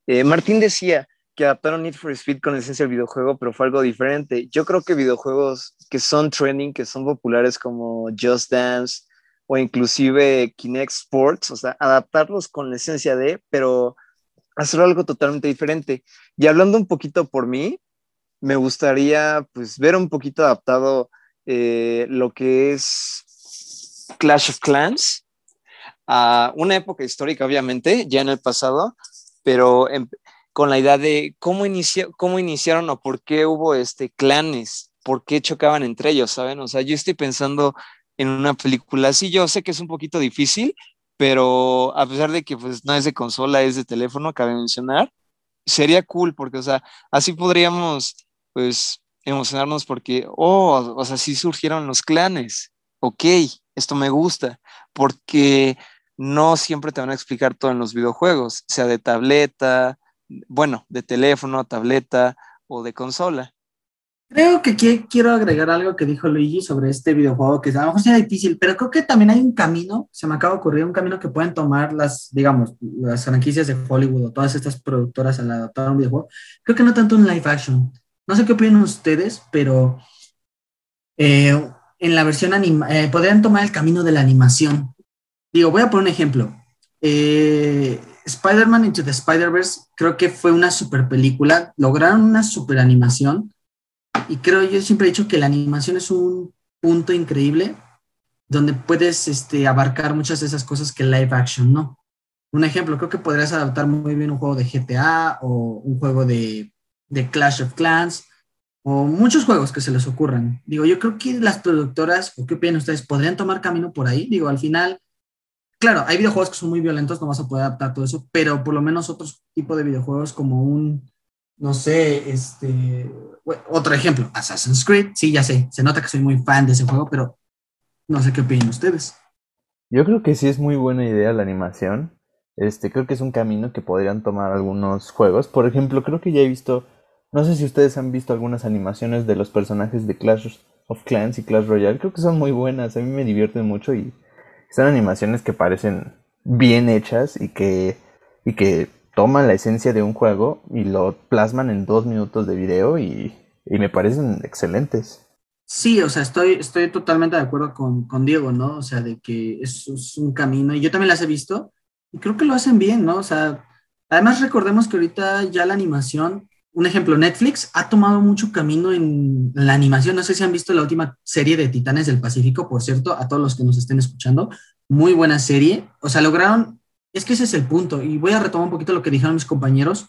[SPEAKER 1] Eh, Martín decía que adaptaron Need for Speed con esencia del videojuego, pero fue algo diferente. Yo creo que videojuegos que son trending, que son populares como Just Dance o inclusive Kinect Sports, o sea, adaptarlos con la esencia de, pero hacer algo totalmente diferente. Y hablando un poquito por mí, me gustaría pues ver un poquito adaptado eh, lo que es Clash of Clans, a una época histórica, obviamente, ya en el pasado, pero con la idea de cómo, cómo iniciaron o por qué hubo este, clanes, por qué chocaban entre ellos, ¿saben? O sea, yo estoy pensando en una película así, yo sé que es un poquito difícil, pero a pesar de que pues, no es de consola, es de teléfono, cabe mencionar, sería cool porque, o sea, así podríamos, pues, emocionarnos porque, oh, o sea, sí surgieron los clanes, ok, esto me gusta, porque no siempre te van a explicar todo en los videojuegos, sea de tableta, bueno, de teléfono, tableta o de consola.
[SPEAKER 2] Creo que qui- quiero agregar algo que dijo Luigi sobre este videojuego, que a lo mejor sea difícil, pero creo que también hay un camino, se me acaba de ocurrir, un camino que pueden tomar las, digamos, las franquicias de Hollywood o todas estas productoras al adaptar un videojuego. Creo que no tanto un live action. No sé qué opinan ustedes, pero eh, en la versión anima, eh, podrían tomar el camino de la animación. Digo, voy a poner un ejemplo. Eh, Spider-Man Into the Spider-Verse creo que fue una super película, lograron una super animación y creo, yo siempre he dicho que la animación es un punto increíble donde puedes este, abarcar muchas de esas cosas que live action no. Un ejemplo, creo que podrías adaptar muy bien un juego de GTA o un juego de, de Clash of Clans o muchos juegos que se les ocurran. Digo, yo creo que las productoras, o qué opinan ustedes, podrían tomar camino por ahí. Digo, al final, claro, hay videojuegos que son muy violentos, no vas a poder adaptar todo eso, pero por lo menos otros tipo de videojuegos como un, no sé, este, otro ejemplo, Assassin's Creed, sí, ya sé, se nota que soy muy fan de ese juego, pero no sé qué opinan ustedes.
[SPEAKER 3] Yo creo que sí es muy buena idea la animación. Este, creo que es un camino que podrían tomar algunos juegos. Por ejemplo, creo que ya he visto, no sé si ustedes han visto algunas animaciones de los personajes de Clash of Clans y Clash Royale. Creo que son muy buenas, a mí me divierten mucho y son animaciones que parecen bien hechas y que, y que toman la esencia de un juego y lo plasman en dos minutos de video y, y me parecen excelentes.
[SPEAKER 2] Sí, o sea, estoy, estoy totalmente de acuerdo con, con Diego, ¿no? O sea, de que es, es, un camino, y yo también las he visto, y creo que lo hacen bien, ¿no? O sea, además recordemos que ahorita ya la animación, un ejemplo, Netflix ha tomado mucho camino en la animación, no sé si han visto la última serie de Titanes del Pacífico, por cierto, a todos los que nos estén escuchando, muy buena serie, o sea, lograron, es que ese es el punto, y voy a retomar un poquito lo que dijeron mis compañeros,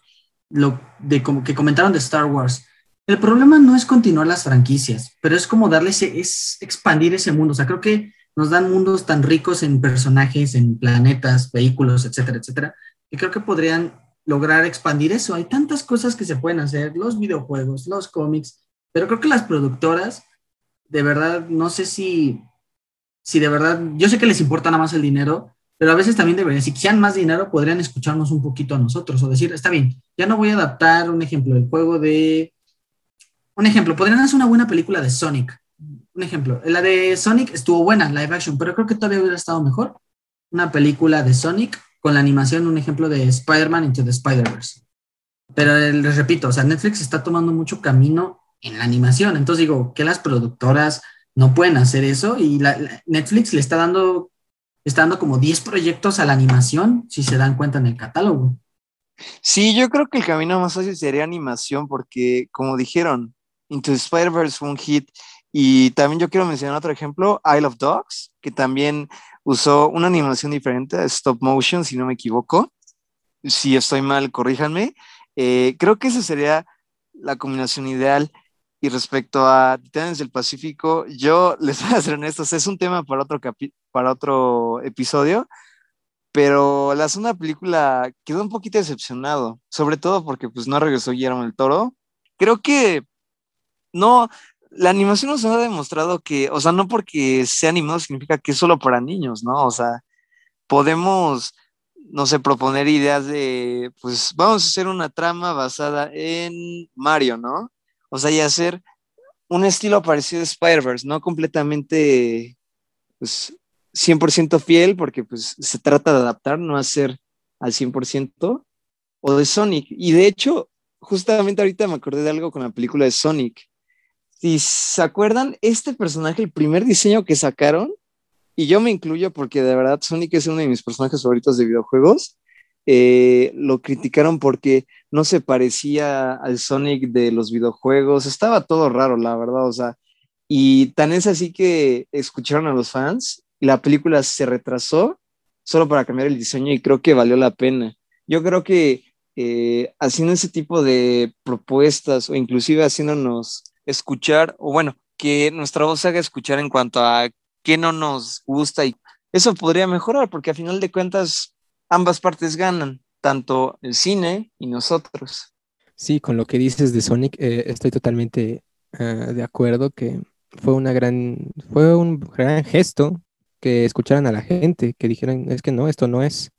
[SPEAKER 2] lo de como que comentaron de Star Wars. El problema no es continuar las franquicias, pero es como darle ese, es expandir ese mundo. O sea, creo que nos dan mundos tan ricos en personajes, en planetas, vehículos, etcétera, etcétera, que creo que podrían lograr expandir eso. Hay tantas cosas que se pueden hacer, los videojuegos, los cómics, pero creo que las productoras, de verdad, no sé si, si de verdad, yo sé que les importa nada más el dinero, pero a veces también deberían, si quisieran más dinero, podrían escucharnos un poquito a nosotros o decir, está bien, ya no voy a adaptar un ejemplo del juego de un ejemplo, podrían hacer una buena película de Sonic. Un ejemplo, la de Sonic estuvo buena, live action, pero creo que todavía hubiera estado mejor. Una película de Sonic con la animación, un ejemplo de Spider-Man into the Spider-Verse. Pero les repito, o sea, Netflix está tomando mucho camino en la animación. Entonces digo, que las productoras no pueden hacer eso y Netflix le está dando, está dando como 10 proyectos a la animación, si se dan cuenta en el catálogo.
[SPEAKER 1] Sí, yo creo que el camino más fácil sería animación porque, como dijeron, Into the Spider-Verse fue un hit. Y también yo quiero mencionar otro ejemplo, Isle of Dogs, que también usó una animación diferente, stop motion, si no me equivoco. Si estoy mal, corríjanme. Eh, creo que esa sería la combinación ideal. Y respecto a Titanes del Pacífico, yo les voy a ser honestos, es un tema para otro, para otro episodio, pero la segunda película quedó un poquito decepcionado, sobre todo porque pues no regresó Guillermo el Toro. Creo que no, la animación nos ha demostrado que, o sea, no porque sea animado significa que es solo para niños, ¿no? O sea, podemos, no sé, proponer ideas de, pues vamos a hacer una trama basada en Mario, ¿no? O sea, y hacer un estilo parecido a Spider-Verse, no completamente, pues, 100% fiel, porque pues se trata de adaptar, no hacer al 100%, o de Sonic. Y de hecho, justamente ahorita me acordé de algo con la película de Sonic si se acuerdan, este personaje, el primer diseño que sacaron, y yo me incluyo porque de verdad Sonic es uno de mis personajes favoritos de videojuegos, eh, lo criticaron porque no se parecía al Sonic de los videojuegos, estaba todo raro, la verdad, o sea, y tan es así que escucharon a los fans y la película se retrasó solo para cambiar el diseño y creo que valió la pena. Yo creo que eh, haciendo ese tipo de propuestas o inclusive haciéndonos escuchar, o bueno, que nuestra voz haga escuchar en cuanto a qué no nos gusta y eso podría mejorar porque a final de cuentas ambas partes ganan, tanto el cine y nosotros.
[SPEAKER 4] Sí, con lo que dices de Sonic, eh, estoy totalmente uh, de acuerdo que fue una gran, fue un gran gesto que escucharan a la gente, que dijeran, es que no, esto no es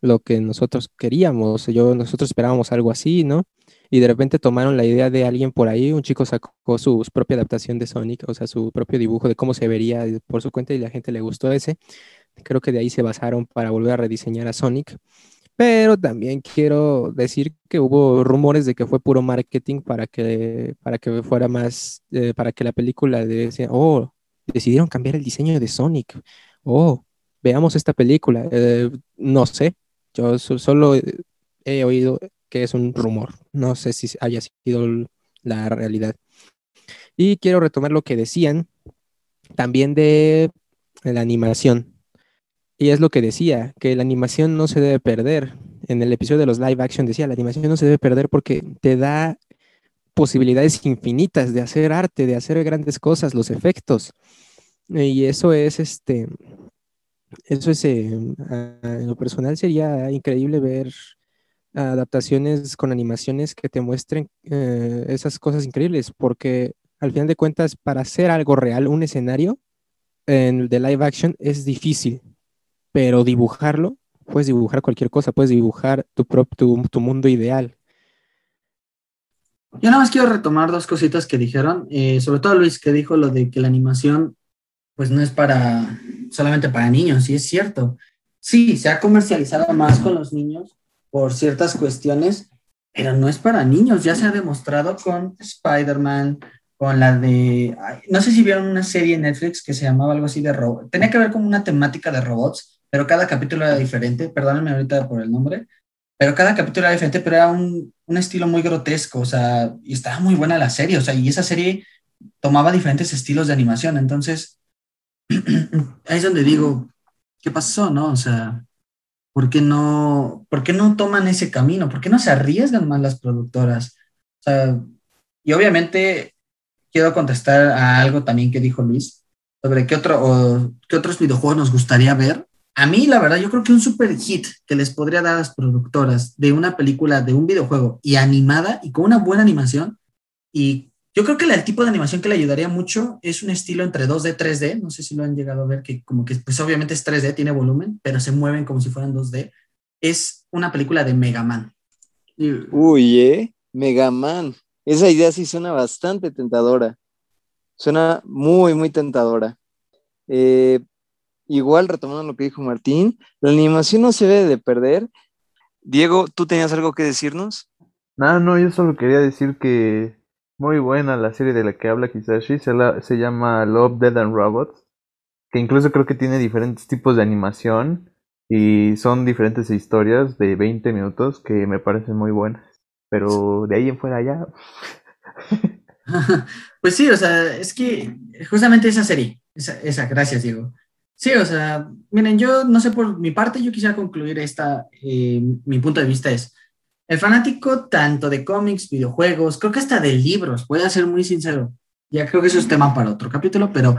[SPEAKER 4] lo que nosotros queríamos, yo, nosotros esperábamos algo así, ¿no? Y de repente tomaron la idea de alguien por ahí, un chico sacó su propia adaptación de Sonic, o sea, su propio dibujo de cómo se vería por su cuenta y la gente le gustó ese. Creo que de ahí se basaron para volver a rediseñar a Sonic. Pero también quiero decir que hubo rumores de que fue puro marketing para que, para que fuera más, eh, para que la película decía, oh, decidieron cambiar el diseño de Sonic. Oh, veamos esta película. Eh, no sé, yo solo he oído que es un rumor. No sé si haya sido la realidad. Y quiero retomar lo que decían también de la animación. Y es lo que decía, que la animación no se debe perder. En el episodio de los live action decía, la animación no se debe perder porque te da posibilidades infinitas de hacer arte, de hacer grandes cosas, los efectos. Y eso es este, eso es, eh, en lo personal sería increíble ver adaptaciones con animaciones que te muestren eh, esas cosas increíbles, porque al final de cuentas, para hacer algo real, un escenario en, de live action es difícil pero dibujarlo, puedes dibujar cualquier cosa, puedes dibujar tu, tu, tu mundo ideal.
[SPEAKER 2] Yo nada más quiero retomar dos cositas que dijeron, eh, sobre todo Luis que dijo lo de que la animación pues no es para solamente para niños, y es cierto. Sí, se ha comercializado más con los niños por ciertas cuestiones, pero no es para niños, ya se ha demostrado con Spider-Man, con la de, no sé si vieron una serie en Netflix que se llamaba algo así de robots, tenía que ver con una temática de robots, pero cada capítulo era diferente, perdónenme ahorita por el nombre, pero cada capítulo era diferente, pero era un, un estilo muy grotesco, o sea, y estaba muy buena la serie, o sea, y esa serie tomaba diferentes estilos de animación, entonces, ahí es donde digo, ¿qué pasó, no? O sea, ¿por qué no, ¿por no toman ese camino? ¿Por qué no se arriesgan más las productoras? O sea, y obviamente quiero contestar a algo también que dijo Luis sobre qué, otro, o, qué otros videojuegos nos gustaría ver a mí, la verdad, yo creo que un super hit que les podría dar a las productoras de una película, de un videojuego y animada y con una buena animación, y yo creo que el tipo de animación que le ayudaría mucho es un estilo entre 2D y 3D, no sé si lo han llegado a ver, que como que pues obviamente es 3D, tiene volumen, pero se mueven como si fueran 2D, es una película de Mega Man.
[SPEAKER 1] Uy, ¿eh? Mega Man. Esa idea sí suena bastante tentadora. Suena muy, muy tentadora. Eh, igual retomando lo que dijo Martín, la animación no se debe de perder. Diego, ¿tú tenías algo que decirnos?
[SPEAKER 3] No, no, yo solo quería decir que muy buena la serie de la que habla Kisashi, se, llama Love, Dead and Robots, que incluso creo que tiene diferentes tipos de animación y son diferentes historias de 20 minutos que me parecen muy buenas, pero de ahí en fuera ya...
[SPEAKER 2] pues sí, o sea, es que justamente esa serie, esa, esa gracias Diego, Sí, o sea, miren, yo no sé por mi parte, yo quisiera concluir esta, eh, mi punto de vista es, el fanático tanto de cómics, videojuegos, creo que hasta de libros, voy a ser muy sincero, ya creo que eso es tema para otro capítulo, pero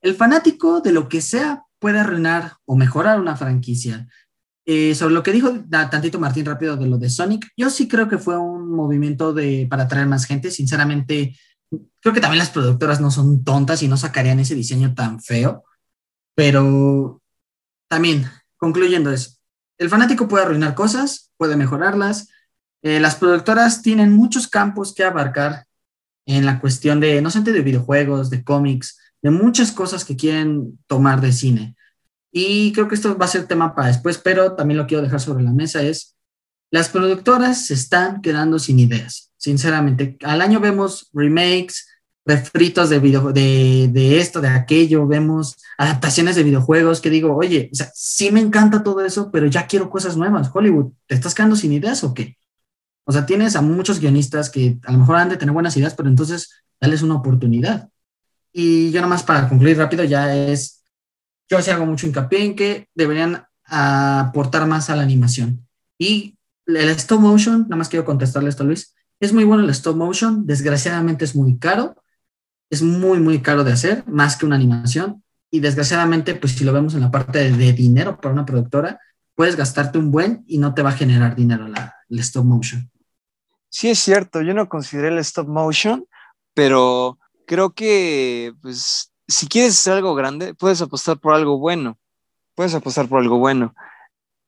[SPEAKER 2] el fanático de lo que sea puede arruinar o mejorar una franquicia. Eh, sobre lo que dijo tantito Martín rápido de lo de Sonic, yo sí creo que fue un movimiento de, para atraer más gente, sinceramente, creo que también las productoras no son tontas y no sacarían ese diseño tan feo. Pero también, concluyendo eso, el fanático puede arruinar cosas, puede mejorarlas. Eh, las productoras tienen muchos campos que abarcar en la cuestión de, no solamente de videojuegos, de cómics, de muchas cosas que quieren tomar de cine. Y creo que esto va a ser tema para después, pero también lo quiero dejar sobre la mesa, es las productoras se están quedando sin ideas, sinceramente. Al año vemos remakes, refritos de, video, de, de, esto, de aquello, vemos adaptaciones de videojuegos que digo, oye, o sí me encanta todo eso, pero ya quiero cosas nuevas. Hollywood, ¿te estás quedando sin ideas o qué? O sea, tienes a muchos guionistas que a lo mejor han de tener buenas ideas, pero entonces dales una oportunidad. Y yo nomás para concluir rápido ya es, yo sí hago mucho hincapié en que deberían aportar más a la animación. Y el stop motion, nada más quiero contestarle esto, Luis, es muy bueno el stop motion, desgraciadamente es muy caro, es muy, muy caro de hacer, más que una animación. Y desgraciadamente, pues si lo vemos en la parte de, dinero para una productora, puedes gastarte un buen y no te va a generar dinero la, el stop motion.
[SPEAKER 1] Sí, es cierto, yo no consideré el stop motion, pero creo que, pues, si quieres hacer algo grande, puedes apostar por algo bueno. Puedes apostar por algo bueno.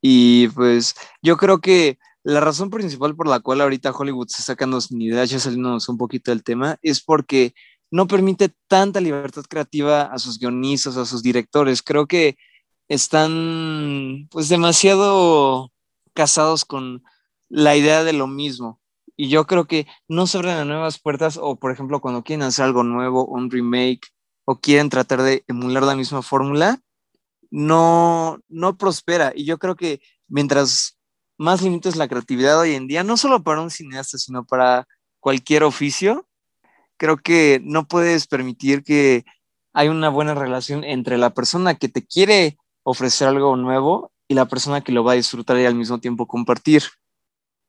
[SPEAKER 1] Y pues yo creo que la razón principal por la cual ahorita Hollywood se sacando sin ideas, ya saliéndonos un poquito del tema, es porque no permite tanta libertad creativa a sus guionistas, a sus directores. Creo que están pues demasiado casados con la idea de lo mismo. Y yo creo que no se abren nuevas puertas o, por ejemplo, cuando quieren hacer algo nuevo, un remake, o quieren tratar de emular la misma fórmula, no, no prospera. Y yo creo que mientras más limites la creatividad hoy en día, no solo para un cineasta, sino para cualquier oficio, creo que no puedes permitir que hay una buena relación entre la persona que te quiere ofrecer algo nuevo y la persona que lo va a disfrutar y al mismo tiempo compartir.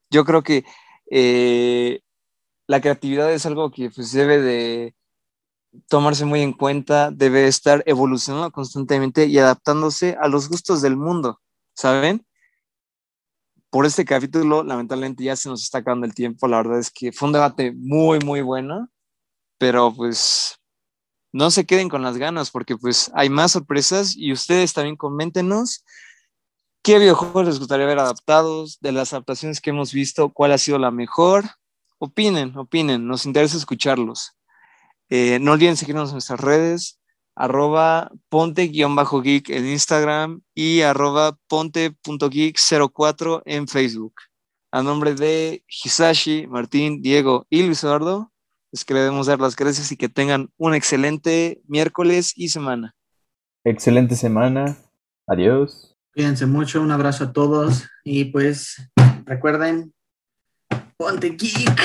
[SPEAKER 1] Yo creo que eh, la creatividad es algo que pues, debe de tomarse muy en cuenta, debe estar evolucionando constantemente y adaptándose a los gustos del mundo, ¿saben? Por este capítulo, lamentablemente ya se nos está acabando el tiempo, la verdad es que fue un debate muy, muy bueno, pero pues no se queden con las ganas porque pues hay más sorpresas y ustedes también coméntenos qué videojuegos les gustaría ver adaptados, de las adaptaciones que hemos visto, cuál ha sido la mejor. Opinen, opinen, nos interesa escucharlos. Eh, no olviden seguirnos en nuestras redes, arroba ponte-geek en Instagram y arroba ponte.geek04 en Facebook. A nombre de Hisashi, Martín, Diego y Luis Eduardo, les queremos dar las gracias y que tengan un excelente miércoles y semana.
[SPEAKER 3] Excelente semana. Adiós.
[SPEAKER 2] Cuídense mucho, un abrazo a todos y pues recuerden, ponte geek.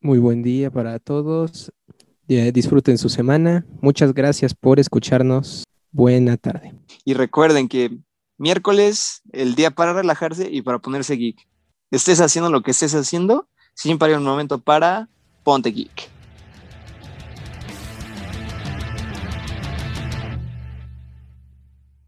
[SPEAKER 4] Muy buen día para todos. Disfruten su semana. Muchas gracias por escucharnos. Buena tarde.
[SPEAKER 1] Y recuerden que miércoles, el día para relajarse y para ponerse geek. Estés haciendo lo que estés haciendo, siempre hay un momento para Ponte Geek.